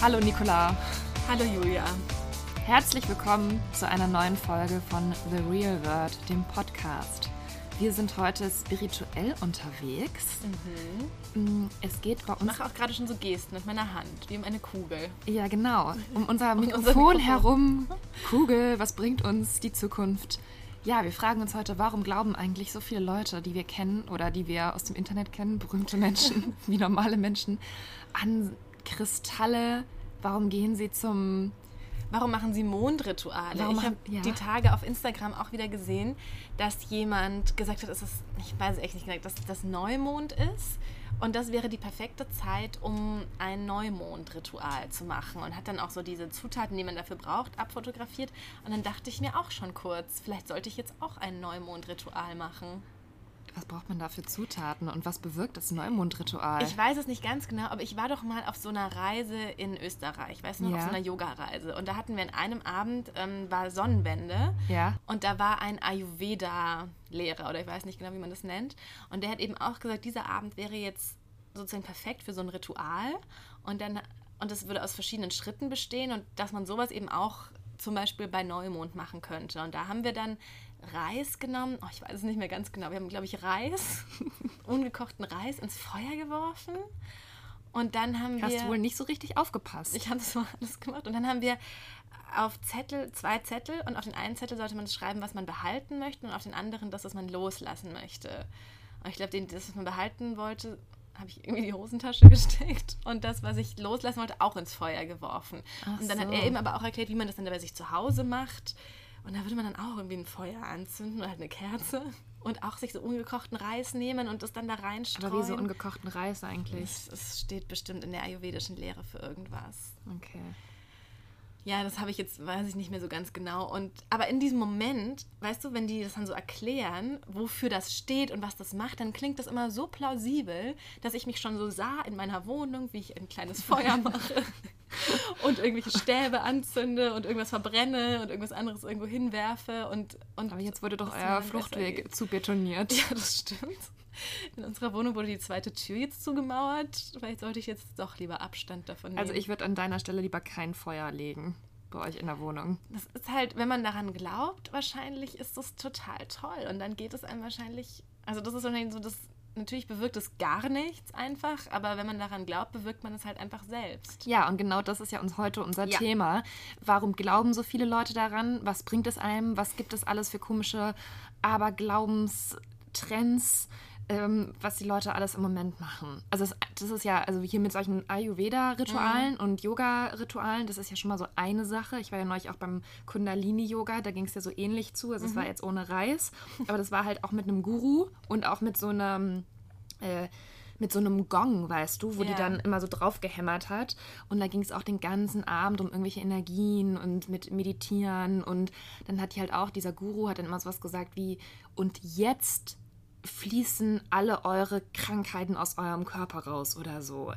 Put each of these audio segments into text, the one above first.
Hallo Nicola. Hallo Julia. Herzlich willkommen zu einer neuen Folge von The Real World, dem Podcast. Wir sind heute spirituell unterwegs. Mhm. Es geht bei uns. Ich mache auch gerade schon so Gesten mit meiner Hand, wie um eine Kugel. Ja, genau. Um unser Mikrofon, unser Mikrofon herum. Kugel, was bringt uns die Zukunft? Ja, wir fragen uns heute, warum glauben eigentlich so viele Leute, die wir kennen oder die wir aus dem Internet kennen, berühmte Menschen, wie normale Menschen, an Kristalle? Warum gehen sie zum Warum machen sie Mondrituale? Warum ich habe ja. die Tage auf Instagram auch wieder gesehen, dass jemand gesagt hat, dass es, ich weiß echt nicht genau, dass das Neumond ist. Und das wäre die perfekte Zeit, um ein Neumondritual zu machen. Und hat dann auch so diese Zutaten, die man dafür braucht, abfotografiert. Und dann dachte ich mir auch schon kurz, vielleicht sollte ich jetzt auch ein Neumondritual machen. Was braucht man da für Zutaten und was bewirkt das Neumondritual? Ich weiß es nicht ganz genau, aber ich war doch mal auf so einer Reise in Österreich, weißt du noch, ja. auf so einer Yoga-Reise. Und da hatten wir an einem Abend, ähm, war Sonnenwende. Ja. Und da war ein Ayurveda-Lehrer oder ich weiß nicht genau, wie man das nennt. Und der hat eben auch gesagt, dieser Abend wäre jetzt sozusagen perfekt für so ein Ritual. Und dann, und das würde aus verschiedenen Schritten bestehen und dass man sowas eben auch zum Beispiel bei Neumond machen könnte. Und da haben wir dann Reis genommen. Oh, ich weiß es nicht mehr ganz genau. Wir haben, glaube ich, Reis, ungekochten Reis ins Feuer geworfen. Und dann haben Hast wir. Hast du wohl nicht so richtig aufgepasst? Ich habe das mal alles gemacht. Und dann haben wir auf Zettel, zwei Zettel, und auf den einen Zettel sollte man schreiben, was man behalten möchte, und auf den anderen das, was man loslassen möchte. Und ich glaube, das, was man behalten wollte, habe ich irgendwie in die Hosentasche gesteckt und das, was ich loslassen wollte, auch ins Feuer geworfen. Ach und dann so. hat er eben aber auch erklärt, wie man das dann bei sich zu Hause macht. Und da würde man dann auch irgendwie ein Feuer anzünden oder halt eine Kerze und auch sich so ungekochten Reis nehmen und das dann da reinstreuen. Aber wie so ungekochten Reis eigentlich? Es steht bestimmt in der ayurvedischen Lehre für irgendwas. Okay. Ja, das habe ich jetzt, weiß ich nicht mehr so ganz genau. Und, aber in diesem Moment, weißt du, wenn die das dann so erklären, wofür das steht und was das macht, dann klingt das immer so plausibel, dass ich mich schon so sah in meiner Wohnung, wie ich ein kleines Feuer mache und irgendwelche Stäbe anzünde und irgendwas verbrenne und irgendwas anderes irgendwo hinwerfe. Und, und aber jetzt wurde doch euer Fluchtweg zu betoniert. Ja, das stimmt. In unserer Wohnung wurde die zweite Tür jetzt zugemauert. Vielleicht sollte ich jetzt doch lieber Abstand davon also nehmen. Also ich würde an deiner Stelle lieber kein Feuer legen bei euch in der Wohnung. Das ist halt, wenn man daran glaubt, wahrscheinlich ist das total toll. Und dann geht es einem wahrscheinlich, also das ist wahrscheinlich so das, natürlich bewirkt es gar nichts einfach, aber wenn man daran glaubt, bewirkt man es halt einfach selbst. Ja, und genau das ist ja uns heute unser ja. Thema. Warum glauben so viele Leute daran? Was bringt es einem? Was gibt es alles für komische Aberglaubens-Trends? Ähm, was die Leute alles im Moment machen. Also das, das ist ja, also hier mit solchen Ayurveda-Ritualen mhm. und Yoga-Ritualen, das ist ja schon mal so eine Sache. Ich war ja neulich auch beim Kundalini-Yoga, da ging es ja so ähnlich zu. Also es war mhm. jetzt ohne Reis, aber das war halt auch mit einem Guru und auch mit so einem äh, mit so einem Gong, weißt du, wo ja. die dann immer so drauf gehämmert hat. Und da ging es auch den ganzen Abend um irgendwelche Energien und mit Meditieren. Und dann hat die halt auch, dieser Guru hat dann immer sowas gesagt wie, und jetzt fließen alle eure Krankheiten aus eurem Körper raus oder so.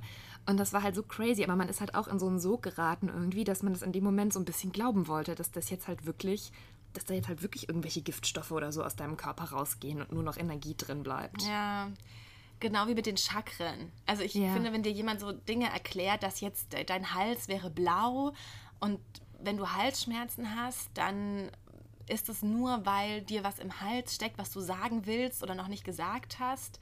Und das war halt so crazy, aber man ist halt auch in so einen Sog geraten irgendwie, dass man das in dem Moment so ein bisschen glauben wollte, dass das jetzt halt wirklich, dass da jetzt halt wirklich irgendwelche Giftstoffe oder so aus deinem Körper rausgehen und nur noch Energie drin bleibt. Ja. Genau wie mit den Chakren. Also ich ja. finde, wenn dir jemand so Dinge erklärt, dass jetzt dein Hals wäre blau und wenn du Halsschmerzen hast, dann ist es nur, weil dir was im Hals steckt, was du sagen willst oder noch nicht gesagt hast?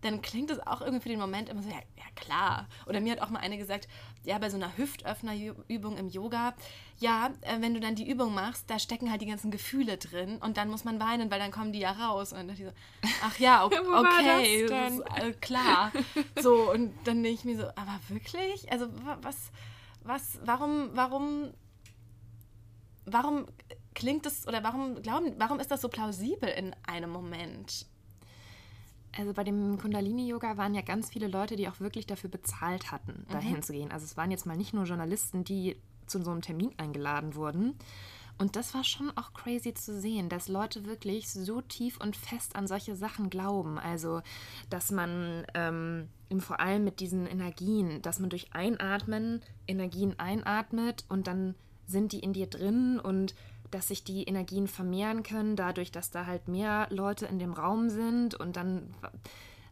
Dann klingt es auch irgendwie für den Moment immer so, ja, ja klar. Oder mir hat auch mal eine gesagt, ja, bei so einer Hüftöffnerübung im Yoga, ja, äh, wenn du dann die Übung machst, da stecken halt die ganzen Gefühle drin und dann muss man weinen, weil dann kommen die ja raus. Und dann dachte ich so, ach ja, okay, okay das ist, äh, klar. So, und dann denke ich mir so, aber wirklich? Also was, was, warum, warum, warum klingt das oder warum glauben, warum ist das so plausibel in einem Moment? Also bei dem Kundalini-Yoga waren ja ganz viele Leute, die auch wirklich dafür bezahlt hatten, dahin mhm. zu gehen. Also es waren jetzt mal nicht nur Journalisten, die zu so einem Termin eingeladen wurden. Und das war schon auch crazy zu sehen, dass Leute wirklich so tief und fest an solche Sachen glauben. Also, dass man ähm, vor allem mit diesen Energien, dass man durch Einatmen Energien einatmet und dann sind die in dir drin und dass sich die Energien vermehren können, dadurch, dass da halt mehr Leute in dem Raum sind und dann,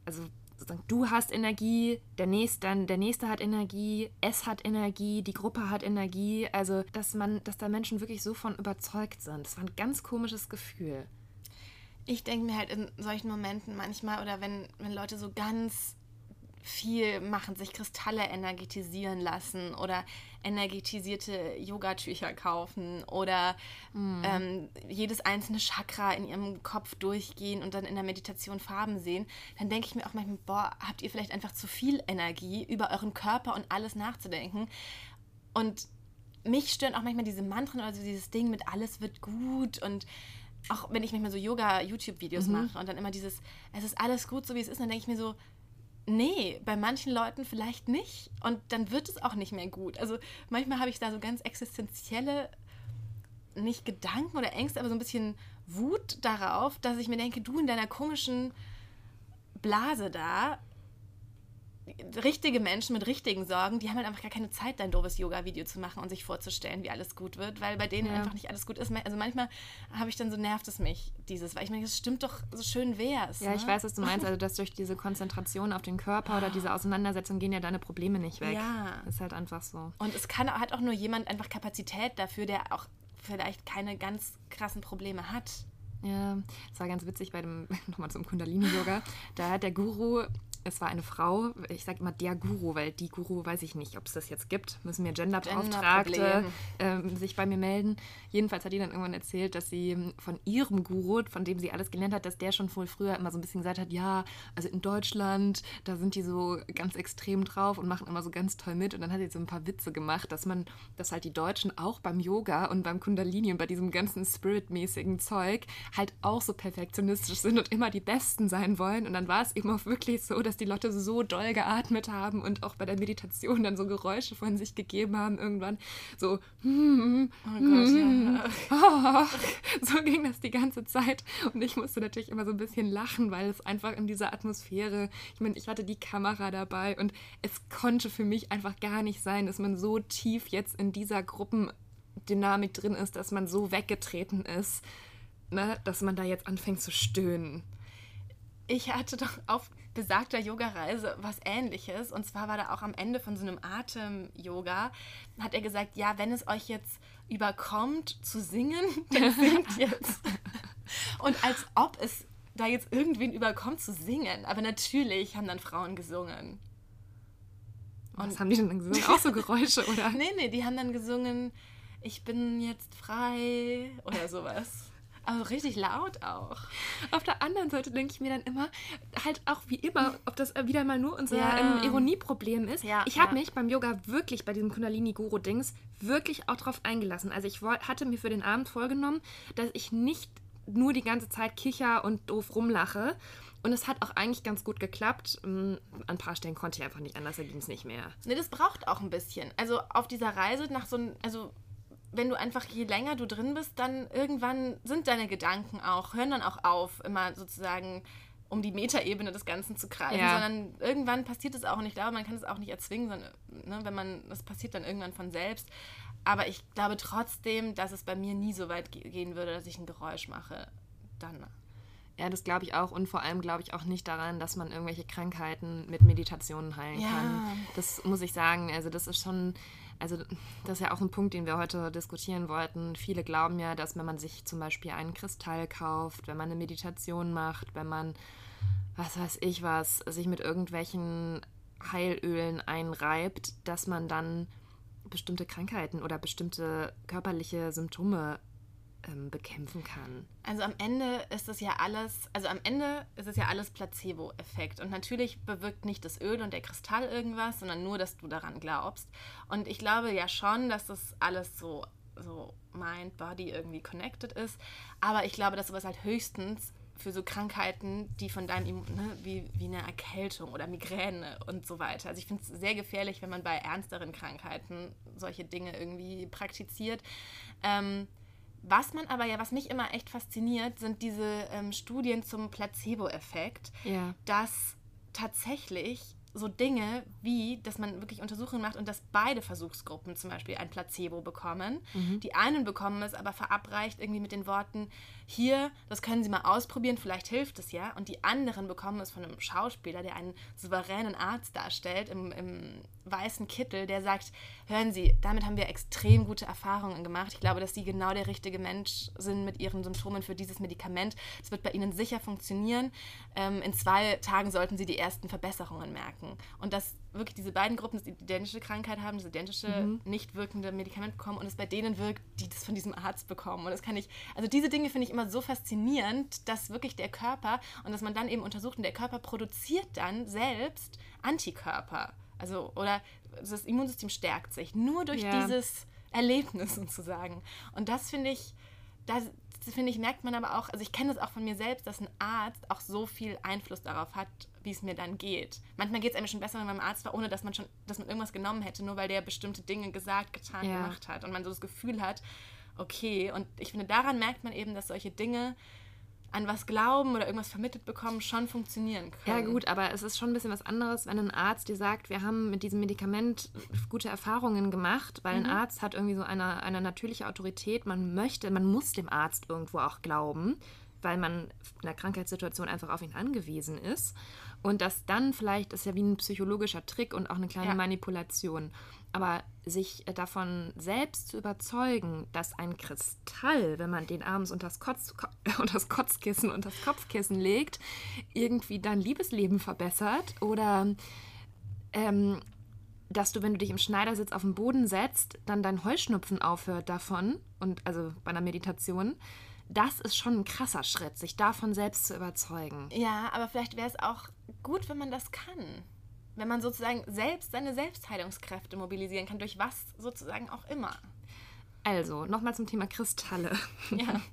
also sozusagen du hast Energie, der nächste, dann der nächste hat Energie, es hat Energie, die Gruppe hat Energie. Also, dass man, dass da Menschen wirklich so von überzeugt sind. Das war ein ganz komisches Gefühl. Ich denke mir halt in solchen Momenten manchmal oder wenn, wenn Leute so ganz viel machen, sich Kristalle energetisieren lassen oder energetisierte Yogatücher kaufen oder mm. ähm, jedes einzelne Chakra in ihrem Kopf durchgehen und dann in der Meditation Farben sehen, dann denke ich mir auch manchmal, boah, habt ihr vielleicht einfach zu viel Energie, über euren Körper und alles nachzudenken. Und mich stören auch manchmal diese Mantren oder so dieses Ding mit alles wird gut und auch wenn ich manchmal so Yoga-YouTube-Videos mhm. mache und dann immer dieses, es ist alles gut, so wie es ist, dann denke ich mir so, nee, bei manchen Leuten vielleicht nicht. Und dann wird es auch nicht mehr gut. Also manchmal habe ich da so ganz existenzielle, nicht Gedanken oder Ängste, aber so ein bisschen Wut darauf, dass ich mir denke, du in deiner komischen Blase da, richtige Menschen mit richtigen Sorgen, die haben halt einfach gar keine Zeit, dein doofes Yoga-Video zu machen und sich vorzustellen, wie alles gut wird, weil bei denen ja. einfach nicht alles gut ist. Also manchmal habe ich dann so, nervt es mich, dieses, weil ich meine, das stimmt doch, so schön wär's. Ja, ne? ich weiß, was du meinst, also dass durch diese Konzentration auf den Körper oder diese Auseinandersetzung gehen ja deine Probleme nicht weg. Ja. Ist halt einfach so. Und es kann, hat auch nur jemand einfach Kapazität dafür, der auch vielleicht keine ganz krassen Probleme hat. Ja, es war ganz witzig bei dem, nochmal zum Kundalini-Yoga. Da hat der Guru es war eine Frau, ich sage immer der Guru, weil die Guru weiß ich nicht, ob es das jetzt gibt. Müssen mir Genderbeauftragte ähm, sich bei mir melden. Jedenfalls hat die dann irgendwann erzählt, dass sie von ihrem Guru, von dem sie alles gelernt hat, dass der schon wohl früher immer so ein bisschen gesagt hat, ja, also in Deutschland, da sind die so ganz extrem drauf und machen immer so ganz toll mit. Und dann hat sie so ein paar Witze gemacht, dass man, dass halt die Deutschen auch beim Yoga und beim Kundalini und bei diesem ganzen Spirit-mäßigen Zeug halt auch so perfektionistisch sind und immer die Besten sein wollen. Und dann war es eben auch wirklich so, dass dass die Leute so doll geatmet haben und auch bei der Meditation dann so Geräusche von sich gegeben haben irgendwann. So, hm, oh Gott, hm, ja. so ging das die ganze Zeit. Und ich musste natürlich immer so ein bisschen lachen, weil es einfach in dieser Atmosphäre, ich meine, ich hatte die Kamera dabei und es konnte für mich einfach gar nicht sein, dass man so tief jetzt in dieser Gruppendynamik drin ist, dass man so weggetreten ist, ne, dass man da jetzt anfängt zu stöhnen. Ich hatte doch auf besagter Yoga-Reise was ähnliches. Und zwar war da auch am Ende von so einem Atem-Yoga, hat er gesagt, ja, wenn es euch jetzt überkommt zu singen, dann singt jetzt. Und als ob es da jetzt irgendwen überkommt zu singen. Aber natürlich haben dann Frauen gesungen. Und was haben die denn dann gesungen? Auch so Geräusche, oder? nee, nee, die haben dann gesungen, ich bin jetzt frei oder sowas. Also richtig laut auch. Auf der anderen Seite denke ich mir dann immer, halt auch wie immer, ob das wieder mal nur unser ja. ähm, Ironieproblem ist. Ja, ich habe ja. mich beim Yoga wirklich bei diesem Kundalini-Guru-Dings wirklich auch drauf eingelassen. Also ich hatte mir für den Abend vorgenommen, dass ich nicht nur die ganze Zeit kicher und doof rumlache. Und es hat auch eigentlich ganz gut geklappt. Mm, an ein paar Stellen konnte ich einfach nicht anders, da ging es nicht mehr. Nee, das braucht auch ein bisschen. Also auf dieser Reise nach so einem, also wenn du einfach, je länger du drin bist, dann irgendwann sind deine Gedanken auch, hören dann auch auf, immer sozusagen um die Metaebene des Ganzen zu kreisen, ja. sondern irgendwann passiert es auch und ich glaube, man kann es auch nicht erzwingen, sondern ne, wenn man, das passiert dann irgendwann von selbst. Aber ich glaube trotzdem, dass es bei mir nie so weit gehen würde, dass ich ein Geräusch mache. Dann. Ja, das glaube ich auch. Und vor allem glaube ich auch nicht daran, dass man irgendwelche Krankheiten mit Meditationen heilen ja. kann. Das muss ich sagen. Also, das ist schon also das ist ja auch ein Punkt, den wir heute diskutieren wollten. Viele glauben ja, dass wenn man sich zum Beispiel einen Kristall kauft, wenn man eine Meditation macht, wenn man, was weiß ich was, sich mit irgendwelchen Heilölen einreibt, dass man dann bestimmte Krankheiten oder bestimmte körperliche Symptome ähm, bekämpfen kann. Also am Ende ist es ja alles, also am Ende ist es ja alles Placebo-Effekt. Und natürlich bewirkt nicht das Öl und der Kristall irgendwas, sondern nur, dass du daran glaubst. Und ich glaube ja schon, dass das alles so, so Mind, Body irgendwie connected ist. Aber ich glaube, dass sowas halt höchstens für so Krankheiten, die von deinem, ne, wie, wie eine Erkältung oder Migräne und so weiter. Also ich finde es sehr gefährlich, wenn man bei ernsteren Krankheiten solche Dinge irgendwie praktiziert. Ähm, was man aber ja, was mich immer echt fasziniert, sind diese ähm, Studien zum Placebo-Effekt, ja. dass tatsächlich so Dinge wie, dass man wirklich Untersuchungen macht und dass beide Versuchsgruppen zum Beispiel ein Placebo bekommen. Mhm. Die einen bekommen es aber verabreicht irgendwie mit den Worten, hier, das können Sie mal ausprobieren, vielleicht hilft es ja. Und die anderen bekommen es von einem Schauspieler, der einen souveränen Arzt darstellt, im, im weißen Kittel, der sagt, hören Sie, damit haben wir extrem gute Erfahrungen gemacht. Ich glaube, dass Sie genau der richtige Mensch sind mit Ihren Symptomen für dieses Medikament. Es wird bei Ihnen sicher funktionieren. Ähm, in zwei Tagen sollten Sie die ersten Verbesserungen merken. Und dass wirklich diese beiden Gruppen die identische Krankheit haben, das identische mhm. nicht wirkende Medikament bekommen und es bei denen wirkt, die das von diesem Arzt bekommen. Und das kann ich, also diese Dinge finde ich immer so faszinierend, dass wirklich der Körper und dass man dann eben untersucht und der Körper produziert dann selbst Antikörper. Also, oder das Immunsystem stärkt sich nur durch ja. dieses Erlebnis sozusagen. Und das finde ich, das, finde ich, merkt man aber auch, also ich kenne das auch von mir selbst, dass ein Arzt auch so viel Einfluss darauf hat, wie es mir dann geht. Manchmal geht es einem schon besser, wenn man beim Arzt war, ohne dass man schon, dass man irgendwas genommen hätte, nur weil der bestimmte Dinge gesagt, getan, ja. gemacht hat und man so das Gefühl hat, okay. Und ich finde, daran merkt man eben, dass solche Dinge an was glauben oder irgendwas vermittelt bekommen, schon funktionieren können. Ja gut, aber es ist schon ein bisschen was anderes, wenn ein Arzt dir sagt, wir haben mit diesem Medikament gute Erfahrungen gemacht, weil mhm. ein Arzt hat irgendwie so eine, eine natürliche Autorität. Man möchte, man muss dem Arzt irgendwo auch glauben, weil man in der Krankheitssituation einfach auf ihn angewiesen ist. Und das dann vielleicht ist ja wie ein psychologischer Trick und auch eine kleine ja. Manipulation. Aber sich davon selbst zu überzeugen, dass ein Kristall, wenn man den abends unter das, Kotz, unter das Kotzkissen und das Kopfkissen legt, irgendwie dein Liebesleben verbessert oder ähm, dass du, wenn du dich im Schneidersitz auf den Boden setzt, dann dein Heuschnupfen aufhört davon und also bei einer Meditation. Das ist schon ein krasser Schritt, sich davon selbst zu überzeugen. Ja, aber vielleicht wäre es auch gut, wenn man das kann wenn man sozusagen selbst seine Selbstheilungskräfte mobilisieren kann, durch was sozusagen auch immer. Also, nochmal zum Thema Kristalle. Ja.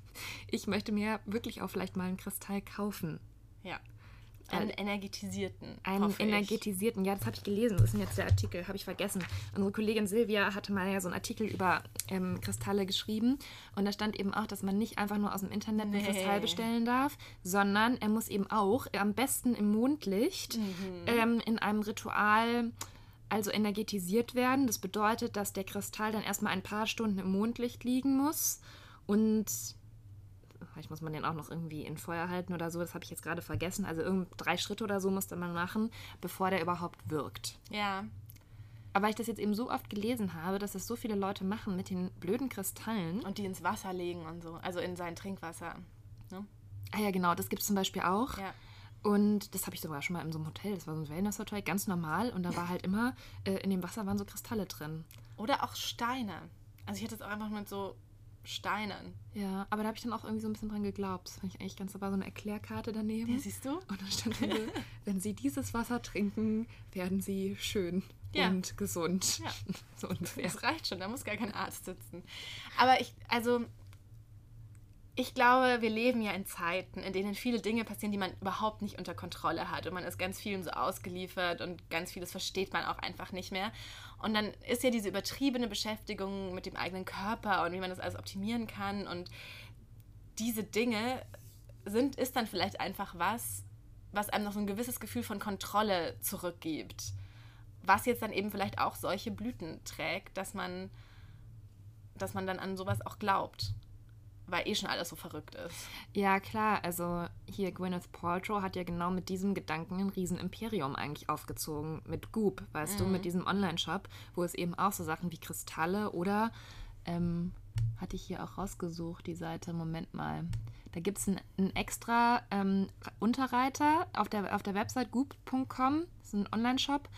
Ich möchte mir wirklich auch vielleicht mal einen Kristall kaufen. Ja. Einen energetisierten. Einen energetisierten, ja, das habe ich gelesen. Das ist jetzt der Artikel, habe ich vergessen. Unsere Kollegin Silvia hatte mal ja so einen Artikel über ähm, Kristalle geschrieben. Und da stand eben auch, dass man nicht einfach nur aus dem Internet einen nee. Kristall bestellen darf, sondern er muss eben auch am besten im Mondlicht mhm. ähm, in einem Ritual also energetisiert werden. Das bedeutet, dass der Kristall dann erstmal ein paar Stunden im Mondlicht liegen muss und Vielleicht muss man den auch noch irgendwie in Feuer halten oder so. Das habe ich jetzt gerade vergessen. Also irgend drei Schritte oder so musste man machen, bevor der überhaupt wirkt. Ja. Aber weil ich das jetzt eben so oft gelesen habe, dass es so viele Leute machen mit den blöden Kristallen. Und die ins Wasser legen und so. Also in sein Trinkwasser. Ne? Ah ja, genau. Das gibt es zum Beispiel auch. Ja. Und das habe ich sogar schon mal in so einem Hotel. Das war so ein Wellness-Hotel, ganz normal. Und da war halt immer, äh, in dem Wasser waren so Kristalle drin. Oder auch Steine. Also ich hatte es auch einfach mit so Steinen. Ja, aber da habe ich dann auch irgendwie so ein bisschen dran geglaubt. Das fand ich eigentlich ganz, da war so eine Erklärkarte daneben. Ja, siehst du? Und dann stand so, wenn Sie dieses Wasser trinken, werden Sie schön ja. und gesund. Ja. So ungefähr. Das reicht schon, da muss gar kein Arzt sitzen. Aber ich, also ich glaube, wir leben ja in Zeiten, in denen viele Dinge passieren, die man überhaupt nicht unter Kontrolle hat. Und man ist ganz vielem so ausgeliefert und ganz vieles versteht man auch einfach nicht mehr. Und dann ist ja diese übertriebene Beschäftigung mit dem eigenen Körper und wie man das alles optimieren kann. Und diese Dinge sind, ist dann vielleicht einfach was, was einem noch so ein gewisses Gefühl von Kontrolle zurückgibt. Was jetzt dann eben vielleicht auch solche Blüten trägt, dass man, dass man dann an sowas auch glaubt weil eh schon alles so verrückt ist. Ja, klar. Also hier Gwyneth Paltrow hat ja genau mit diesem Gedanken ein Riesenimperium eigentlich aufgezogen. Mit Goop, weißt mhm. du, mit mhm. diesem Online-Shop, wo es eben auch so Sachen wie Kristalle oder, ähm, hatte ich hier auch rausgesucht, die Seite, Moment mal. Da gibt es einen, einen, extra ähm, Unterreiter auf der, auf der Website goop.com, das ist ein Online-Shop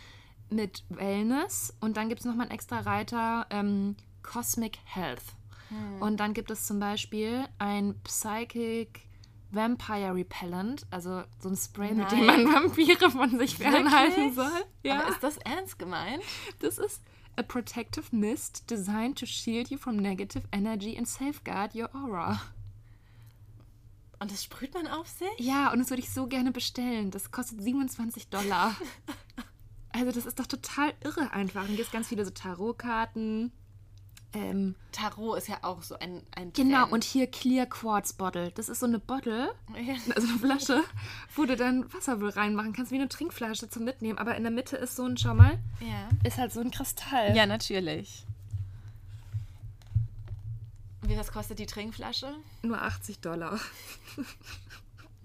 mit Wellness und dann gibt es nochmal einen extra Reiter ähm, Cosmic Health. Hm. Und dann gibt es zum Beispiel ein Psychic Vampire Repellent, also so ein Spray, Nein. mit dem man Vampire von sich fernhalten soll. Ja. Aber ist das ernst gemeint? Das ist a protective mist designed to shield you from negative energy and safeguard your aura. Und das sprüht man auf sich? Ja, und das würde ich so gerne bestellen. Das kostet 27 Dollar. also das ist doch total irre einfach. Und gibt ganz viele so Tarotkarten Ähm, Tarot ist ja auch so ein, ein Genau, Trend. und hier Clear Quartz Bottle. Das ist so eine Bottle, also eine Flasche, wo du dann Wasser wohl reinmachen kannst, wie eine Trinkflasche zum Mitnehmen. Aber in der Mitte ist so ein, schau mal, ja. ist halt so ein Kristall. Ja, natürlich. Wie was kostet die Trinkflasche? Nur 80 Dollar.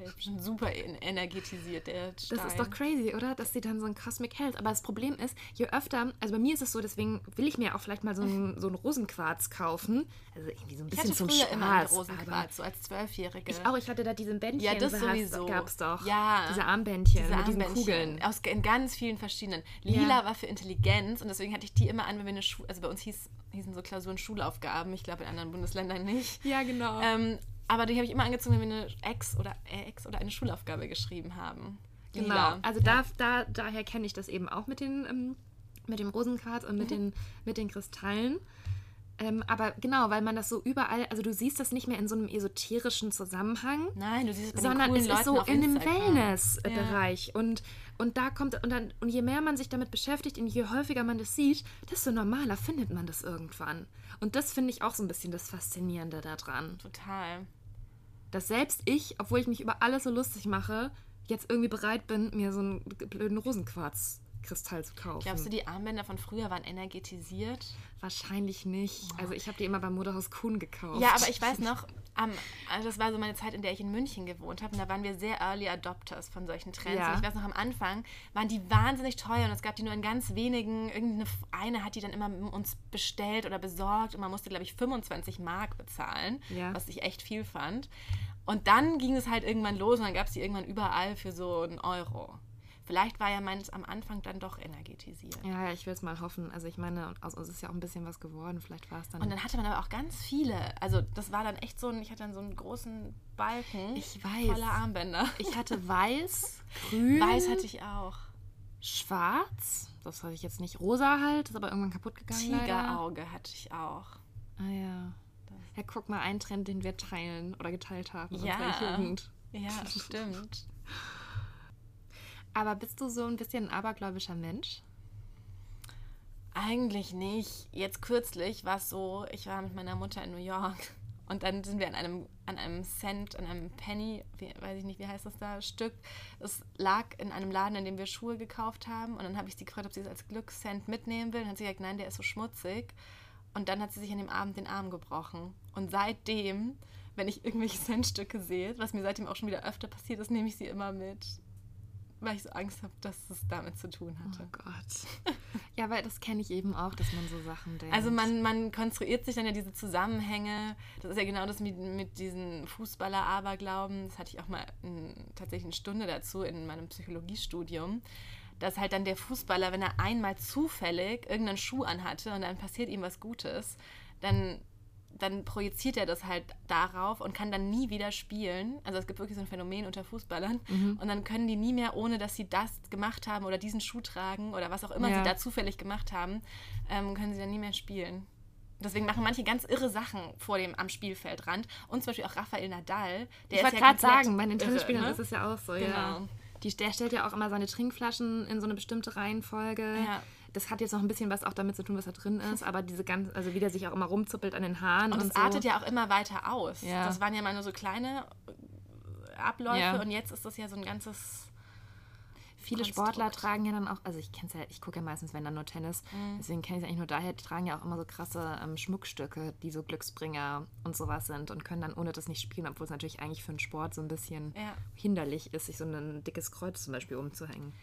Der ist bestimmt super energetisiert, der Stein. Das ist doch crazy, oder? Dass sie dann so ein Cosmic hält. Aber das Problem ist, je öfter, also bei mir ist es so, deswegen will ich mir auch vielleicht mal so einen, so einen Rosenquarz kaufen. Also irgendwie so ein bisschen ich hatte zum früher Spaß. Immer einen Rosenquarz, so als Zwölfjährige. Ich auch, ich hatte da diesen Bändchen. Ja, das sowieso. Gab es doch. Ja. Diese Armbändchen diese mit diesen Kugeln. Aus, in ganz vielen verschiedenen. Lila ja. war für Intelligenz und deswegen hatte ich die immer an, wenn wir eine Schule, also bei uns hieß, hießen so Klausuren Schulaufgaben. Ich glaube, in anderen Bundesländern nicht. Ja, genau. Ähm, aber die habe ich immer angezogen, wenn wir eine Ex oder äh, Ex oder eine Schulaufgabe geschrieben haben. Genau. Lila. Also ja. da, da, daher kenne ich das eben auch mit den ähm, mit dem Rosenquarz und mit, mhm. den, mit den Kristallen. Ähm, aber genau, weil man das so überall, also du siehst das nicht mehr in so einem esoterischen Zusammenhang. Nein, du siehst es sondern es ist so in dem Wellness-Bereich. Ja. Und, und da kommt, und, dann, und je mehr man sich damit beschäftigt und je häufiger man das sieht, desto normaler findet man das irgendwann. Und das finde ich auch so ein bisschen das Faszinierende daran. Total dass selbst ich, obwohl ich mich über alles so lustig mache, jetzt irgendwie bereit bin, mir so einen blöden Rosenquarzkristall zu kaufen. Glaubst du, die Armbänder von früher waren energetisiert? Wahrscheinlich nicht. Also ich habe die immer beim Modehaus Kuhn gekauft. Ja, aber ich weiß noch, um, also das war so meine Zeit, in der ich in München gewohnt habe. Und da waren wir sehr Early Adopters von solchen Trends. Ja. Und ich weiß noch, am Anfang waren die wahnsinnig teuer und es gab die nur in ganz wenigen. Irgendeine eine hat die dann immer uns bestellt oder besorgt und man musste, glaube ich, 25 Mark bezahlen, ja. was ich echt viel fand. Und dann ging es halt irgendwann los und dann gab es die irgendwann überall für so einen Euro. Vielleicht war ja meins am Anfang dann doch energetisiert. Ja, ich will es mal hoffen. Also ich meine, aus uns ist ja auch ein bisschen was geworden. Vielleicht war es dann. Und dann hatte man aber auch ganz viele. Also das war dann echt so ein, ich hatte dann so einen großen Balken ich weiß. voller Armbänder. Ich hatte weiß, grün. Weiß hatte ich auch. Schwarz, das hatte ich jetzt nicht. Rosa halt, ist aber irgendwann kaputt gegangen. Tigerauge hatte ich auch. Ah ja. Ja, guck mal, ein Trend, den wir teilen oder geteilt haben in ja. unserer Jugend. Ja, stimmt. Aber bist du so ein bisschen ein abergläubischer Mensch? Eigentlich nicht. Jetzt kürzlich war es so, ich war mit meiner Mutter in New York und dann sind wir an einem, an einem Cent, an einem Penny, wie, weiß ich nicht, wie heißt das da, Stück. Es lag in einem Laden, in dem wir Schuhe gekauft haben und dann habe ich sie gefragt, ob sie es als Glückscent mitnehmen will. Und dann hat sie gesagt, nein, der ist so schmutzig. Und dann hat sie sich an dem Abend den Arm gebrochen. Und seitdem, wenn ich irgendwelche Centstücke sehe, was mir seitdem auch schon wieder öfter passiert ist, nehme ich sie immer mit weil ich so Angst habe, dass es damit zu tun hatte. Oh Gott. ja, weil das kenne ich eben auch, dass man so Sachen denkt. Also man, man konstruiert sich dann ja diese Zusammenhänge. Das ist ja genau das mit, mit diesen Fußballer-Aberglauben. Das hatte ich auch mal in, tatsächlich eine Stunde dazu in meinem Psychologiestudium. Dass halt dann der Fußballer, wenn er einmal zufällig irgendeinen Schuh anhatte und dann passiert ihm was Gutes, dann dann projiziert er das halt darauf und kann dann nie wieder spielen. Also es gibt wirklich so ein Phänomen unter Fußballern. Mhm. Und dann können die nie mehr, ohne dass sie das gemacht haben oder diesen Schuh tragen oder was auch immer ja. sie da zufällig gemacht haben, ähm, können sie dann nie mehr spielen. Deswegen machen manche ganz irre Sachen vor dem am Spielfeldrand. Und zum Beispiel auch Rafael Nadal. Der ich wollte ja gerade sagen, bei den Tennisspielern ne? ist es ja auch so. Genau. Ja. Die, der stellt ja auch immer seine Trinkflaschen in so eine bestimmte Reihenfolge. Ja. Das hat jetzt noch ein bisschen was auch damit zu tun, was da drin ist, aber diese ganz, also wie der sich auch immer rumzuppelt an den Haaren. Und es so. artet ja auch immer weiter aus. Ja. Das waren ja mal nur so kleine Abläufe ja. und jetzt ist das ja so ein ganzes. Viele Konstrukt. Sportler tragen ja dann auch, also ich kenne es ja, ich gucke ja meistens, wenn dann nur Tennis, mhm. deswegen kenne ich es eigentlich nur daher, die tragen ja auch immer so krasse ähm, Schmuckstücke, die so Glücksbringer und sowas sind und können dann ohne das nicht spielen, obwohl es natürlich eigentlich für einen Sport so ein bisschen ja. hinderlich ist, sich so ein dickes Kreuz zum Beispiel umzuhängen.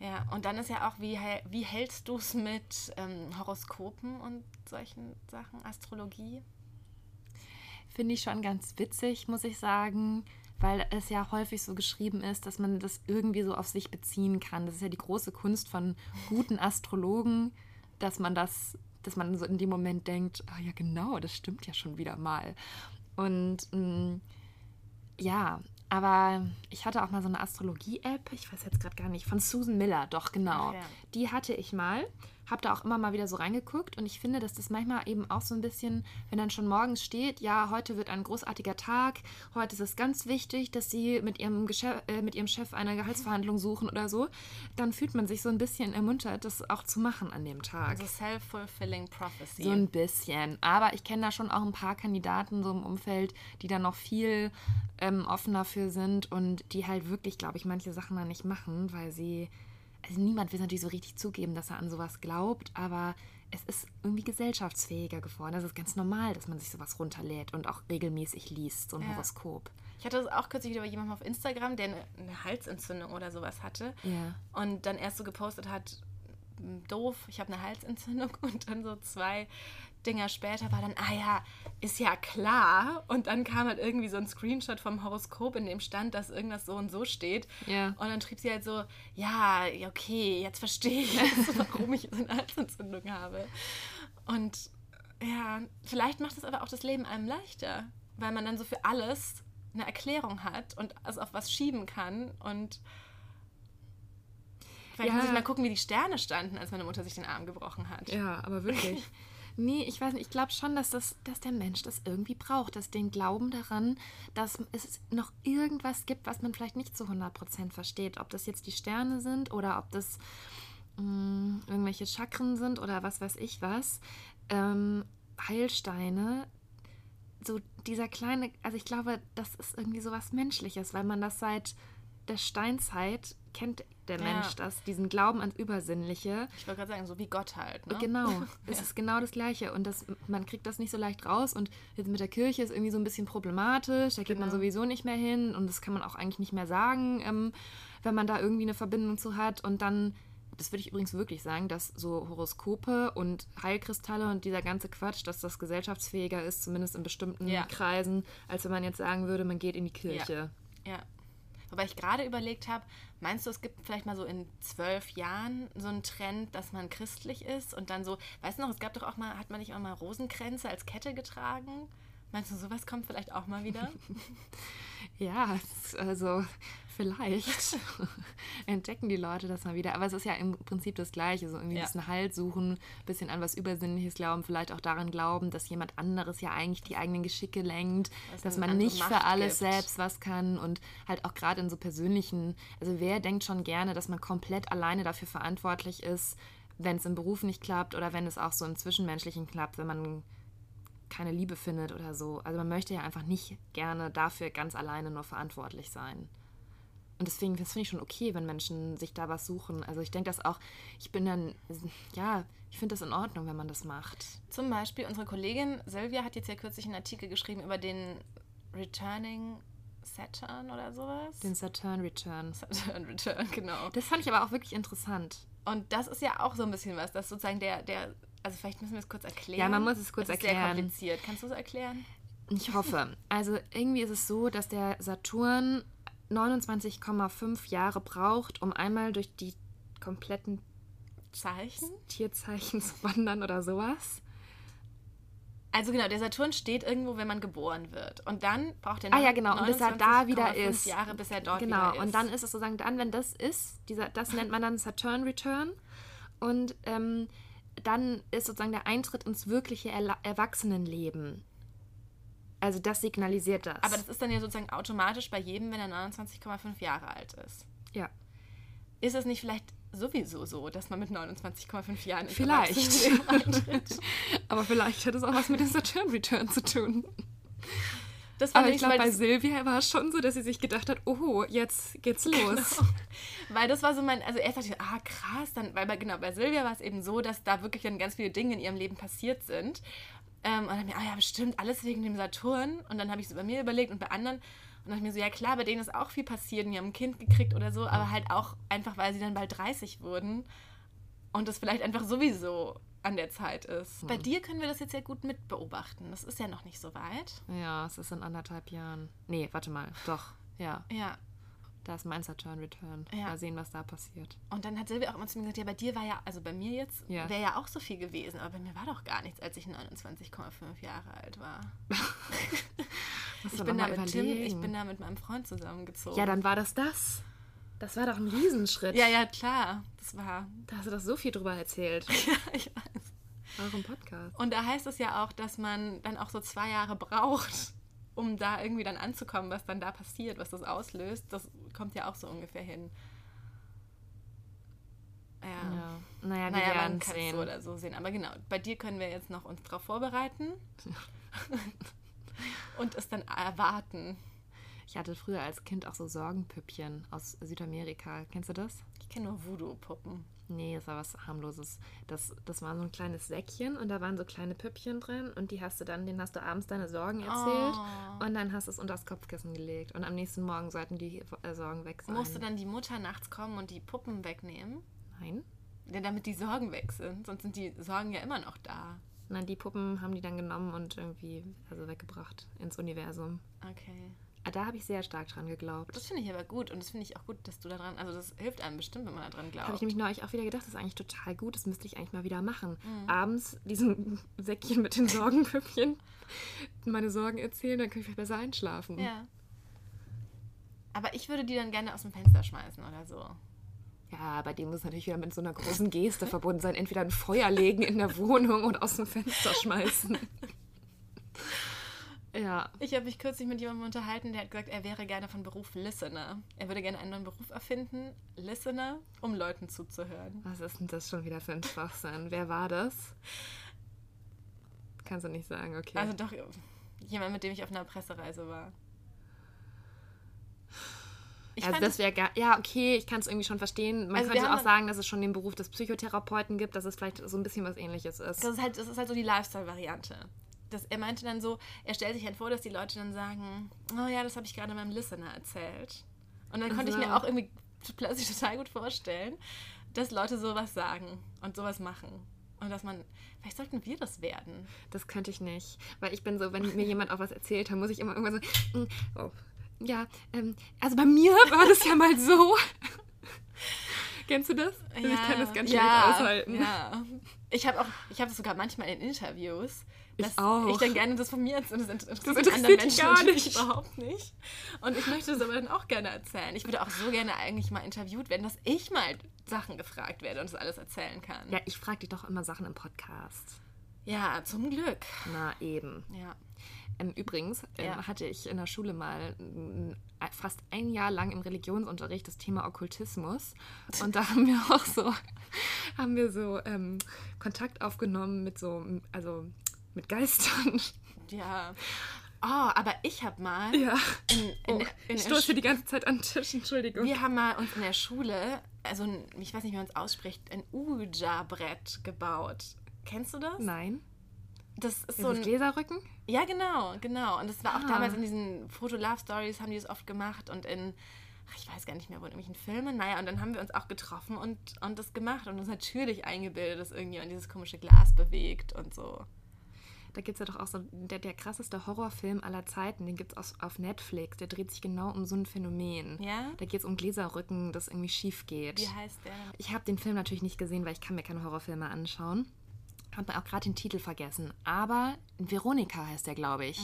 Ja, und dann ist ja auch, wie, wie hältst du es mit ähm, Horoskopen und solchen Sachen, Astrologie? Finde ich schon ganz witzig, muss ich sagen, weil es ja häufig so geschrieben ist, dass man das irgendwie so auf sich beziehen kann. Das ist ja die große Kunst von guten Astrologen, dass man das, dass man so in dem Moment denkt, ah ja genau, das stimmt ja schon wieder mal. Und mh, mm, ja, aber ich hatte auch mal so eine Astrologie-App, ich weiß jetzt gerade gar nicht, von Susan Miller, doch genau. Ja. Die hatte ich mal, habe da auch immer mal wieder so reingeguckt und ich finde, dass das manchmal eben auch so ein bisschen, wenn dann schon morgens steht, ja, heute wird ein großartiger Tag, heute ist es ganz wichtig, dass sie mit ihrem, Geschäf äh, mit ihrem Chef eine Gehaltsverhandlung suchen oder so, dann fühlt man sich so ein bisschen ermuntert, das auch zu machen an dem Tag. Also self-fulfilling prophecy. So ein bisschen. Aber ich kenne da schon auch ein paar Kandidaten so im Umfeld, die da noch viel ähm, offener für sind und die halt wirklich, glaube ich, manche Sachen dann nicht machen, weil sie also niemand will natürlich so richtig zugeben, dass er an sowas glaubt, aber es ist irgendwie gesellschaftsfähiger geworden. Das ist ganz normal, dass man sich sowas runterlädt und auch regelmäßig liest, so ein ja. Horoskop. Ich hatte das auch kürzlich wieder bei jemandem auf Instagram, der eine, eine Halsentzündung oder sowas hatte. Ja. Und dann erst so gepostet hat, doof, ich habe eine Halsentzündung und dann so zwei Dinger später war dann, ah ja, ist ja klar. Und dann kam halt irgendwie so ein Screenshot vom Horoskop, in dem stand, dass irgendwas so und so steht. Ja. Und dann schrieb sie halt so, ja, okay, jetzt verstehe ich, warum ich so eine Halsentzündung habe. Und ja, vielleicht macht es aber auch das Leben einem leichter, weil man dann so für alles eine Erklärung hat und es auf was schieben kann und Vielleicht ja. muss ich mal gucken, wie die Sterne standen, als meine Mutter sich den Arm gebrochen hat. Ja, aber wirklich. Nee, ich weiß nicht, ich glaube schon, dass, das, dass der Mensch das irgendwie braucht, dass den Glauben daran, dass es noch irgendwas gibt, was man vielleicht nicht zu 100% versteht. Ob das jetzt die Sterne sind oder ob das mh, mm, irgendwelche Chakren sind oder was weiß ich was. Ähm, Heilsteine, so dieser kleine, also ich glaube, das ist irgendwie so was Menschliches, weil man das seit der Steinzeit kennt der ja. Mensch das, diesen Glauben ans Übersinnliche. Ich wollte gerade sagen, so wie Gott halt. Ne? Genau, es ja. ist genau das Gleiche und das, man kriegt das nicht so leicht raus und jetzt mit der Kirche ist irgendwie so ein bisschen problematisch, da geht genau. man sowieso nicht mehr hin und das kann man auch eigentlich nicht mehr sagen, ähm, wenn man da irgendwie eine Verbindung zu hat und dann das würde ich übrigens wirklich sagen, dass so Horoskope und Heilkristalle und dieser ganze Quatsch, dass das gesellschaftsfähiger ist, zumindest in bestimmten ja. Kreisen, als wenn man jetzt sagen würde, man geht in die Kirche. Ja. ja. Wobei ich gerade überlegt habe, meinst du, es gibt vielleicht mal so in zwölf Jahren so einen Trend, dass man christlich ist und dann so, weißt du noch, es gab doch auch mal, hat man nicht auch mal Rosenkränze als Kette getragen? Meinst du, sowas kommt vielleicht auch mal wieder? ja, also vielleicht entdecken die Leute das mal wieder. Aber es ist ja im Prinzip das Gleiche. So irgendwie ja. ein bisschen Halt suchen, ein bisschen an was Übersinnliches glauben, vielleicht auch daran glauben, dass jemand anderes ja eigentlich die eigenen Geschicke lenkt, dass, dass man nicht Macht für alles gibt. selbst was kann und halt auch gerade in so persönlichen, also wer denkt schon gerne, dass man komplett alleine dafür verantwortlich ist, wenn es im Beruf nicht klappt oder wenn es auch so im Zwischenmenschlichen klappt, wenn man keine Liebe findet oder so. Also man möchte ja einfach nicht gerne dafür ganz alleine nur verantwortlich sein. Und deswegen, das finde ich schon okay, wenn Menschen sich da was suchen. Also ich denke das auch, ich bin dann, ja, ich finde das in Ordnung, wenn man das macht. Zum Beispiel unsere Kollegin Sylvia hat jetzt ja kürzlich einen Artikel geschrieben über den Returning Saturn oder sowas. Den Saturn Return. Saturn Return, genau. Das fand ich aber auch wirklich interessant. Und das ist ja auch so ein bisschen was, dass sozusagen der, der also vielleicht müssen wir es kurz erklären. Ja, man muss es kurz das ist erklären. Sehr kompliziert. Kannst du es erklären? Ich hoffe. Also irgendwie ist es so, dass der Saturn 29,5 Jahre braucht, um einmal durch die kompletten Zeichen? Tierzeichen zu wandern oder sowas. Also genau, der Saturn steht irgendwo, wenn man geboren wird. Und dann braucht er ah, ja, genau. und bis er da wieder ist. Jahre, bis er dort genau. wieder ist. Genau, und dann ist es sozusagen dann, wenn das ist, dieser, das nennt man dann Saturn Return. Und ähm, dann ist sozusagen der Eintritt ins wirkliche Erwachsenenleben. Also das signalisiert das. Aber das ist dann ja sozusagen automatisch bei jedem, wenn er 29,5 Jahre alt ist. Ja. Ist es nicht vielleicht sowieso so, dass man mit 29,5 Jahren Vielleicht. Aber vielleicht hat es auch was mit dem Saturn Return zu tun. Aber ich glaube, bei Silvia war es schon so, dass sie sich gedacht hat, oh, jetzt geht's los. Genau. Weil das war so mein, also erst dachte ich, ah krass, dann, weil bei, genau, bei Silvia war es eben so, dass da wirklich dann ganz viele Dinge in ihrem Leben passiert sind. Ähm, und dann mir, ah ja, bestimmt, alles wegen dem Saturn. Und dann habe ich es bei mir überlegt und bei anderen. Und dann dachte ich mir so, ja klar, bei denen ist auch viel passiert und die haben ein Kind gekriegt oder so, aber halt auch einfach, weil sie dann bald 30 wurden und das vielleicht einfach sowieso an der Zeit ist. Hm. Bei dir können wir das jetzt ja gut mitbeobachten. Das ist ja noch nicht so weit. Ja, es ist in anderthalb Jahren. Nee, warte mal, doch, ja. Ja, da ist mein Saturn Return. Ja. Mal sehen, was da passiert. Und dann hat Silvia auch immer zu mir gesagt, ja, bei dir war ja, also bei mir jetzt, ja. wäre ja auch so viel gewesen, aber bei mir war doch gar nichts, als ich 29,5 Jahre alt war. ich, bin da mit Tim, ich bin da mit meinem Freund zusammengezogen. Ja, dann war das das. Das war doch ein Riesenschritt. Ja, ja, klar. Das war. Da hast du doch so viel drüber erzählt. ja, ich weiß. Eurem Podcast. Und da heißt es ja auch, dass man dann auch so zwei Jahre braucht, um da irgendwie dann anzukommen, was dann da passiert, was das auslöst. Das kommt ja auch so ungefähr hin. Ja. Ja. Naja, wir Naja, man werden kann es sehen. so oder so sehen. Aber genau, bei dir können wir jetzt noch uns darauf vorbereiten und es dann erwarten. Ich hatte früher als Kind auch so Sorgenpüppchen aus Südamerika. Kennst du das? Ich kenne nur Voodoo-Puppen. Nee, das war was harmloses. Das, das war so ein kleines Säckchen und da waren so kleine Püppchen drin und die hast du dann, denen hast du abends deine Sorgen erzählt Oh. und dann hast du es unter das Kopfkissen gelegt und am nächsten Morgen sollten die äh, Sorgen weg sein. Musste dann die Mutter nachts kommen und die Puppen wegnehmen? Nein? Denn damit die Sorgen weg sind. Sonst sind die Sorgen ja immer noch da. Nein, die Puppen haben die dann genommen und irgendwie also weggebracht ins Universum. Okay. Ah, Da habe ich sehr stark dran geglaubt. Das finde ich aber gut und das finde ich auch gut, dass du da dran, also das hilft einem bestimmt, wenn man da dran Habe ich glaubt. nämlich neulich auch wieder gedacht, das ist eigentlich total gut, das müsste ich eigentlich mal wieder machen. Mhm. Abends diesen Säckchen mit den Sorgenpüppchen meine Sorgen erzählen, dann kann ich vielleicht besser einschlafen. Ja. Aber ich würde die dann gerne aus dem Fenster schmeißen oder so. Ja, bei dem muss natürlich wieder mit so einer großen Geste verbunden sein. Entweder ein Feuer legen in der Wohnung und aus dem Fenster schmeißen. Ja. Ich habe mich kürzlich mit jemandem unterhalten, der hat gesagt, er wäre gerne von Beruf Listener. Er würde gerne einen neuen Beruf erfinden, Listener, um Leuten zuzuhören. Was ist denn das schon wieder für ein Schwachsinn? Wer war das? Kannst du nicht sagen, okay. Also doch jemand, mit dem ich auf einer Pressereise war. Ich also das wäre. Ja, okay, ich kann es irgendwie schon verstehen. Man Also könnte auch sagen, dass es schon den Beruf des Psychotherapeuten gibt, dass es vielleicht so ein bisschen was ähnliches ist. Das ist halt, das ist halt so die Lifestyle-Variante. Das, er meinte dann so, er stellt sich halt vor, dass die Leute dann sagen, oh ja, das habe ich gerade meinem Listener erzählt. Und dann konnte ich mir auch irgendwie plötzlich total gut vorstellen, dass Leute sowas sagen und sowas machen. Und dass man, vielleicht sollten wir das werden. Das könnte ich nicht. Weil ich bin so, wenn mir jemand auch was erzählt, dann muss ich immer irgendwann so. mm, Oh, ja, ähm, also bei mir war das ja mal so. Kennst du das? Also ich kann das ganz schlecht ja, aushalten. Ja. Ich habe auch, ich habe das sogar manchmal in Interviews, Ich dass auch. ich dann gerne das von mir erzähle. Das interessiert, Das dich Menschen gar nicht. überhaupt nicht. Und ich möchte das aber dann auch gerne erzählen. Ich würde auch so gerne eigentlich mal interviewt werden, dass ich mal Sachen gefragt werde und das alles erzählen kann. Ja, ich frage dich doch immer Sachen im Podcast. Ja, zum Glück. Na eben. Ja. Ähm, übrigens ähm, Ja. hatte ich in der Schule mal mm, fast ein Jahr lang im Religionsunterricht das Thema Okkultismus. Und da haben wir auch so, haben wir so ähm, Kontakt aufgenommen mit so, also mit Geistern. Ja. Oh, aber ich habe mal Ja. in, in, Oh, in ich stoße die ganze Zeit an den Tisch, Entschuldigung. Wir haben mal uns in der Schule, also ein, ich weiß nicht, wie man es ausspricht, ein Ouija-Brett gebaut. Kennst du das? Nein. Das ist So so ein. Gläserrücken? Ja, genau, genau. Und das war auch Ah. damals in diesen Foto-Love-Stories, haben die das oft gemacht und in, ach, ich weiß gar nicht mehr, wo in irgendwelchen Filmen. Naja, und dann haben wir uns auch getroffen und, und das gemacht und uns natürlich eingebildet, dass irgendjemand dieses komische Glas bewegt und so. Da gibt es ja doch auch so der, der krasseste Horrorfilm aller Zeiten, den gibt es auf Netflix. Der dreht sich genau um so ein Phänomen. Ja? Da geht es um Gläserrücken, das irgendwie schief geht. Wie heißt der? Ich habe den Film natürlich nicht gesehen, weil ich kann mir keine Horrorfilme anschauen. Habe mir auch gerade den Titel vergessen. Aber Veronika heißt der, glaube ich.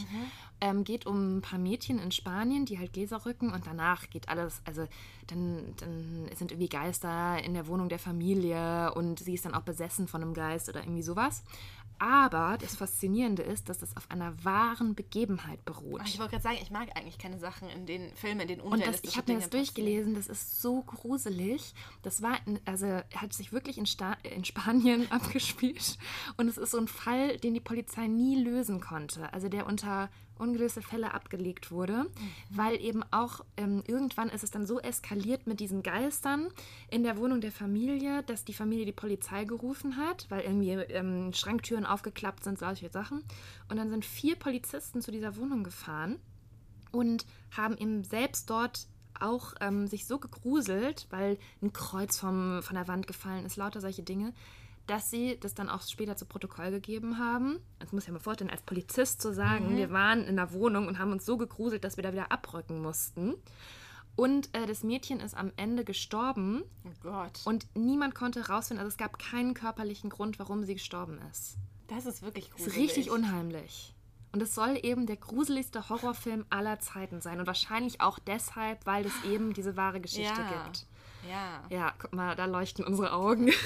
Ähm, geht um ein paar Mädchen in Spanien, die halt Gläser rücken und danach geht alles, also dann, dann sind irgendwie Geister in der Wohnung der Familie und sie ist dann auch besessen von einem Geist oder irgendwie sowas. Aber das Faszinierende ist, dass das auf einer wahren Begebenheit beruht. Ach, ich wollte gerade sagen, ich mag eigentlich keine Sachen in den Filmen, in denen Und das, ich habe mir das durchgelesen, das ist so gruselig. Das war, in, also hat sich wirklich in, Sta in Spanien abgespielt. Und es ist so ein Fall, den die Polizei nie lösen konnte. Also der unter ungelöste Fälle abgelegt wurde, weil eben auch ähm, irgendwann ist es dann so eskaliert mit diesen Geistern in der Wohnung der Familie, dass die Familie die Polizei gerufen hat, weil irgendwie ähm, Schranktüren aufgeklappt sind, solche Sachen. Und dann sind vier Polizisten zu dieser Wohnung gefahren und haben eben selbst dort auch ähm, sich so gegruselt, weil ein Kreuz vom, von der Wand gefallen ist, lauter solche Dinge, dass sie das dann auch später zu Protokoll gegeben haben. Das muss ich mir vorstellen, als Polizist zu sagen, wir waren in der Wohnung und haben uns so gegruselt, dass wir da wieder abrücken mussten. Und äh, das Mädchen ist am Ende gestorben Oh Gott. und niemand konnte herausfinden, also es gab keinen körperlichen Grund, warum sie gestorben ist. das ist wirklich Das gruselig. ist richtig unheimlich. Und es soll eben der gruseligste Horrorfilm aller Zeiten sein. Und wahrscheinlich auch deshalb, weil es eben diese wahre Geschichte ja. gibt. Ja. Ja, guck mal, da leuchten unsere Augen.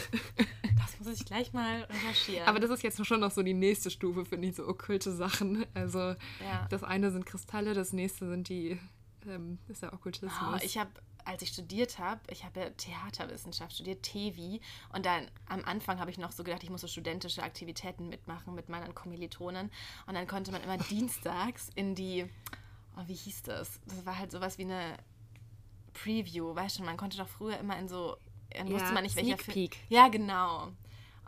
Das muss ich gleich mal recherchieren. Aber das ist jetzt schon noch so die nächste Stufe, finde ich, so okkulte Sachen. Also ja. das eine sind Kristalle, das nächste sind die, ähm, ist der Okkultismus. Oh, ich habe als ich studiert habe, ich habe ja Theaterwissenschaft studiert, TEVI, und dann am Anfang habe ich noch so gedacht, ich muss so studentische Aktivitäten mitmachen mit meinen Kommilitonen. Und dann konnte man immer dienstags in die, oh, wie hieß das? Das war halt sowas wie eine Preview, weißt du, man konnte doch früher immer in so, dann ja, wusste man nicht, welcher Film. Ja, genau. Und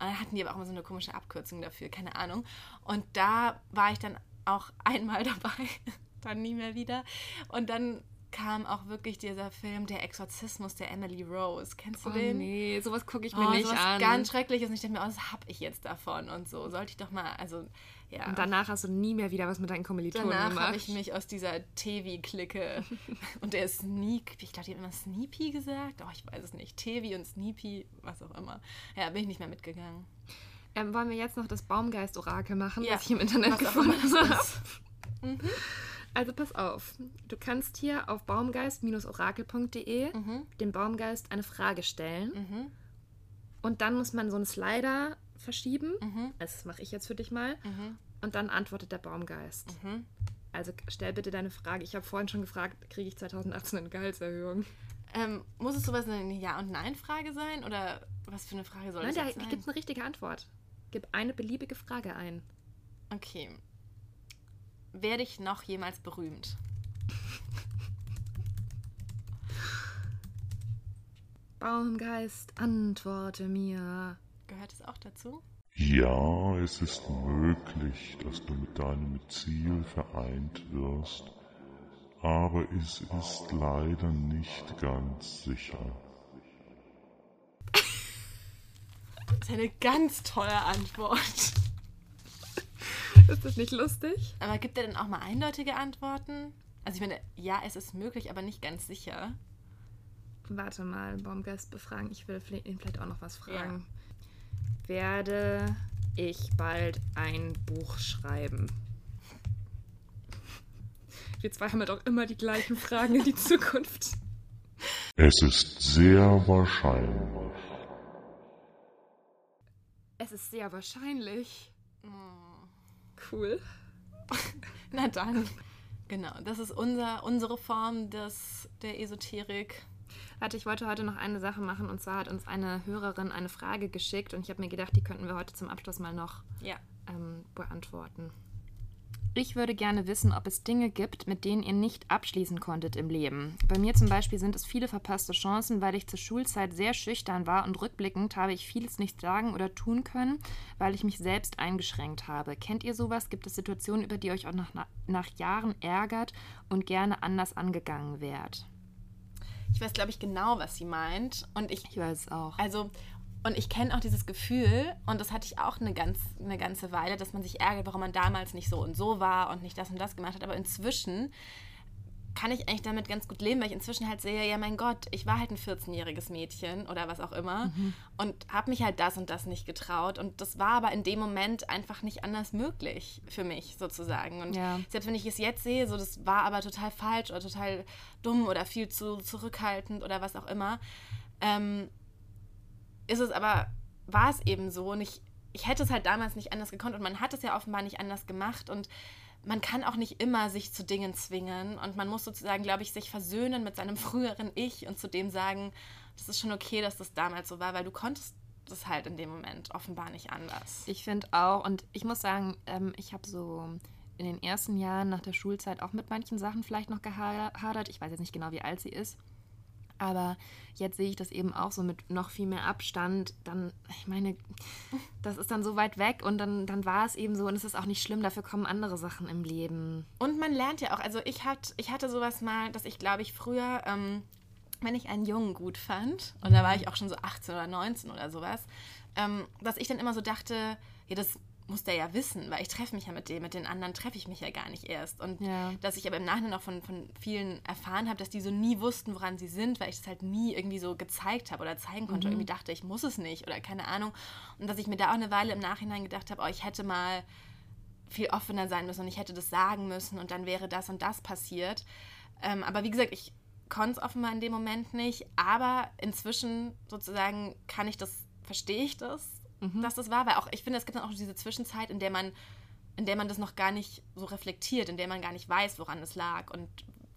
dann hatten die aber auch immer so eine komische Abkürzung dafür, keine Ahnung. Und da war ich dann auch einmal dabei, dann nie mehr wieder. Und dann kam auch wirklich dieser Film Der Exorzismus der Emily Rose. Kennst du oh, den? Nee, sowas gucke ich mir oh, nicht sowas an. Ganz schreckliches. Und ich dachte mir, oh, was hab ich jetzt davon und so. Sollte ich doch mal, also ja. Und danach hast du nie mehr wieder was mit deinen Kommilitonen danach gemacht. Danach habe ich mich aus dieser Tevi-Clique und der Sneak, ich glaube, die haben immer Sneepy gesagt. Oh, ich weiß es nicht. Tevi und Sneepy, was auch immer. Ja, bin ich nicht mehr mitgegangen. Ähm, wollen wir jetzt noch das Baumgeist-Orakel machen, ja. was ich im Internet gefunden habe? Mhm. Also pass auf, du kannst hier auf baumgeist-orakel.de mhm. dem Baumgeist eine Frage stellen. Mhm. Und dann muss man so einen Slider verschieben. Mhm. Das mache ich jetzt für dich mal. Mhm. Und dann antwortet der Baumgeist. Mhm. Also stell bitte deine Frage. Ich habe vorhin schon gefragt, kriege ich 2018 eine Gehaltserhöhung? Ähm, muss es sowas eine Ja- und Nein-Frage sein? Oder was für eine Frage soll Nein, das da gibt es eine richtige Antwort. Gib eine beliebige Frage ein. Okay werde ich noch jemals berühmt? Baumgeist, antworte mir. Gehört es auch dazu? Ja, es ist möglich, dass du mit deinem Ziel vereint wirst, aber es ist leider nicht ganz sicher. Das ist eine ganz tolle Antwort. Ist das nicht lustig? Aber gibt er denn auch mal eindeutige Antworten? Also ich meine, ja, es ist möglich, aber nicht ganz sicher. Warte mal, Baumgeist befragen. Ich will ihn vielleicht auch noch was fragen. Ja. Werde ich bald ein Buch schreiben? Wir zwei haben ja doch immer die gleichen Fragen in die Zukunft. Es ist sehr wahrscheinlich. Es ist sehr wahrscheinlich. Oh. Cool. Na dann. Genau, das ist unser, unsere Form des, der Esoterik. Warte, ich wollte heute noch eine Sache machen und zwar hat uns eine Hörerin eine Frage geschickt und ich habe mir gedacht, die könnten wir heute zum Abschluss mal noch ja. ähm, beantworten. Ich würde gerne wissen, ob es Dinge gibt, mit denen ihr nicht abschließen konntet im Leben. Bei mir zum Beispiel sind es viele verpasste Chancen, weil ich zur Schulzeit sehr schüchtern war und rückblickend habe ich vieles nicht sagen oder tun können, weil ich mich selbst eingeschränkt habe. Kennt ihr sowas? Gibt es Situationen, über die euch auch nach, nach Jahren ärgert und gerne anders angegangen wärt? Ich weiß, glaube ich, genau, was sie meint. Und ich, ich weiß auch. Also, und ich kenne auch dieses Gefühl, und das hatte ich auch eine, ganz, eine ganze Weile, dass man sich ärgert, warum man damals nicht so und so war und nicht das und das gemacht hat. Aber inzwischen kann ich eigentlich damit ganz gut leben, weil ich inzwischen halt sehe, ja mein Gott, ich war halt ein 14-jähriges Mädchen oder was auch immer mhm. und habe mich halt das und das nicht getraut und das war aber in dem Moment einfach nicht anders möglich für mich sozusagen und ja. selbst wenn ich es jetzt sehe, so das war aber total falsch oder total dumm oder viel zu zurückhaltend oder was auch immer, ähm, ist es aber, war es eben so und ich, ich hätte es halt damals nicht anders gekonnt und man hat es ja offenbar nicht anders gemacht und man kann auch nicht immer sich zu Dingen zwingen und man muss sozusagen, glaube ich, sich versöhnen mit seinem früheren Ich und zu dem sagen, das ist schon okay, dass das damals so war, weil du konntest das halt in dem Moment offenbar nicht anders. Ich finde auch und ich muss sagen, ähm, ich habe so in den ersten Jahren nach der Schulzeit auch mit manchen Sachen vielleicht noch gehadert. Ich weiß jetzt nicht genau, wie alt sie ist. Aber jetzt sehe ich das eben auch so mit noch viel mehr Abstand. Dann, ich meine, das ist dann so weit weg und dann, dann war es eben so und es ist auch nicht schlimm, dafür kommen andere Sachen im Leben. Und man lernt ja auch, also ich, hat, ich hatte sowas mal, dass ich glaube ich früher, ähm, wenn ich einen Jungen gut fand, und da war ich auch schon so 18 oder 19 oder sowas, ähm, dass ich dann immer so dachte, ja, das muss der ja wissen, weil ich treffe mich ja mit dem, mit den anderen treffe ich mich ja gar nicht erst. Und ja. dass ich aber im Nachhinein auch von, von vielen erfahren habe, dass die so nie wussten, woran sie sind, weil ich das halt nie irgendwie so gezeigt habe oder zeigen konnte. Mhm. Irgendwie dachte, ich muss es nicht oder keine Ahnung. Und dass ich mir da auch eine Weile im Nachhinein gedacht habe, oh, ich hätte mal viel offener sein müssen und ich hätte das sagen müssen und dann wäre das und das passiert. Ähm, aber wie gesagt, ich konnte es offenbar in dem Moment nicht, aber inzwischen sozusagen kann ich das, verstehe ich das, mhm. dass das war, weil auch ich finde, es gibt dann auch diese Zwischenzeit, in der man in der man das noch gar nicht so reflektiert, in der man gar nicht weiß, woran es lag und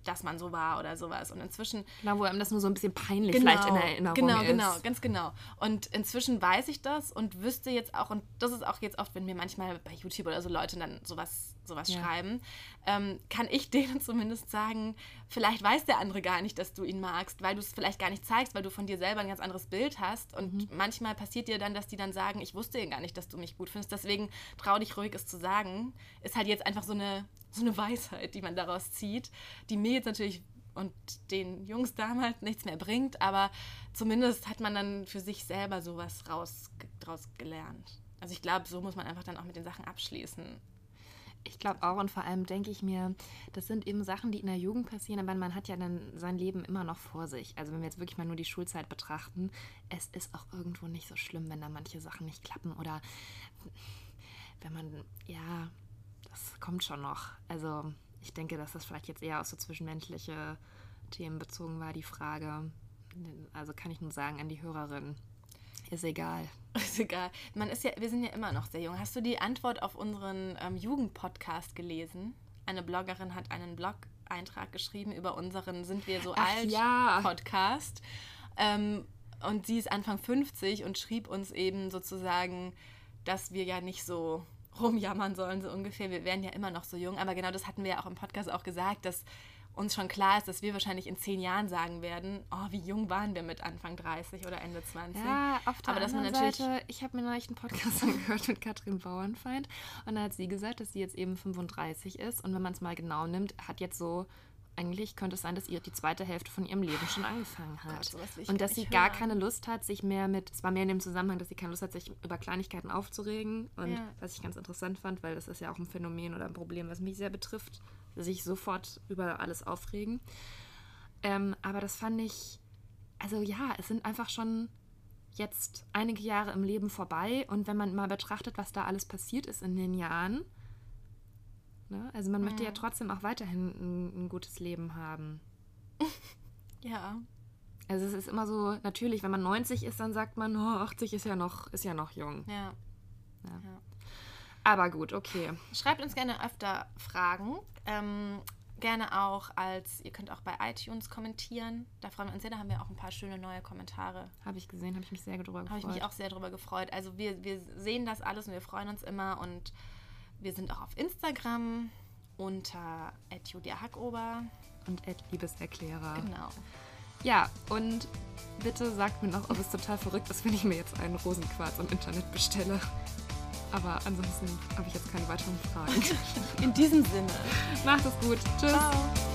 dass man so war oder sowas. Und inzwischen. Genau, wo einem das nur so ein bisschen peinlich genau, vielleicht in Erinnerung genau, ist. Genau, genau, ganz genau. Und inzwischen weiß ich das und wüsste jetzt auch, und das ist auch jetzt oft, wenn mir manchmal bei YouTube oder so Leute dann sowas sowas ja. schreiben, ähm, kann ich denen zumindest sagen, vielleicht weiß der andere gar nicht, dass du ihn magst, weil du es vielleicht gar nicht zeigst, weil du von dir selber ein ganz anderes Bild hast. Und mhm. manchmal passiert dir dann, dass die dann sagen, ich wusste gar nicht, dass du mich gut findest, deswegen trau dich ruhig, es zu sagen. Ist halt jetzt einfach so eine, so eine Weisheit, die man daraus zieht, die mir jetzt natürlich und den Jungs damals nichts mehr bringt, aber zumindest hat man dann für sich selber sowas raus, raus gelernt. Also ich glaube, so muss man einfach dann auch mit den Sachen abschließen. Ich glaube auch und vor allem denke ich mir, das sind eben Sachen, die in der Jugend passieren, aber man hat ja dann sein Leben immer noch vor sich. Also wenn wir jetzt wirklich mal nur die Schulzeit betrachten, es ist auch irgendwo nicht so schlimm, wenn da manche Sachen nicht klappen oder wenn man, ja, das kommt schon noch. Also ich denke, dass das vielleicht jetzt eher auf so zwischenmenschliche Themen bezogen war, die Frage. Also kann ich nur sagen an die Hörerin, ist egal. Ist egal. Man ist ja, wir sind ja immer noch sehr jung. Hast du die Antwort auf unseren ähm, Jugendpodcast gelesen? Eine Bloggerin hat einen Blog-Eintrag geschrieben über unseren Sind wir so Ach, alt ja. Podcast. Ähm, und sie ist Anfang 50 und schrieb uns eben sozusagen, dass wir ja nicht so rumjammern sollen, so ungefähr. Wir wären ja immer noch so jung. Aber genau das hatten wir ja auch im Podcast auch gesagt, dass uns schon klar ist, dass wir wahrscheinlich in zehn Jahren sagen werden, oh, wie jung waren wir mit Anfang 30 oder Ende 20. Ja, auf der Aber dass man Seite, ich habe mir neulich einen Podcast angehört mit Katrin Bauernfeind und da hat sie gesagt, dass sie jetzt eben 35 ist und wenn man es mal genau nimmt, hat jetzt so eigentlich könnte es sein, dass ihr die zweite Hälfte von ihrem Leben schon angefangen hat. Gott, und dass sie gar keine Lust hat, sich mehr mit, zwar mehr in dem Zusammenhang, dass sie keine Lust hat, sich über Kleinigkeiten aufzuregen. Und ja. was ich ganz interessant fand, weil das ist ja auch ein Phänomen oder ein Problem, was mich sehr betrifft, sich sofort über alles aufregen. Ähm, aber das fand ich, also ja, es sind einfach schon jetzt einige Jahre im Leben vorbei und wenn man mal betrachtet, was da alles passiert ist in den Jahren, ne? also man mhm. möchte ja trotzdem auch weiterhin ein, ein gutes Leben haben. ja. Also es ist immer so, natürlich, wenn man 90 ist, dann sagt man, oh, 80 ist ja noch, ist ja noch jung. Ja. ja. ja. Aber gut, okay. Schreibt uns gerne öfter Fragen. Ähm, gerne auch als, ihr könnt auch bei iTunes kommentieren. Da freuen wir uns sehr, da haben wir auch ein paar schöne neue Kommentare. Habe ich gesehen, habe ich mich sehr drüber gefreut. Habe ich mich auch sehr drüber gefreut. Also wir, wir sehen das alles und wir freuen uns immer und wir sind auch auf Instagram unter Julia Hackober und Liebeserklärer. Genau. Ja, und bitte sagt mir noch, ob es total verrückt ist, wenn ich mir jetzt einen Rosenquarz im Internet bestelle. Aber ansonsten habe ich jetzt keine weiteren Fragen. In diesem Sinne. Macht es gut. Tschüss. Ciao.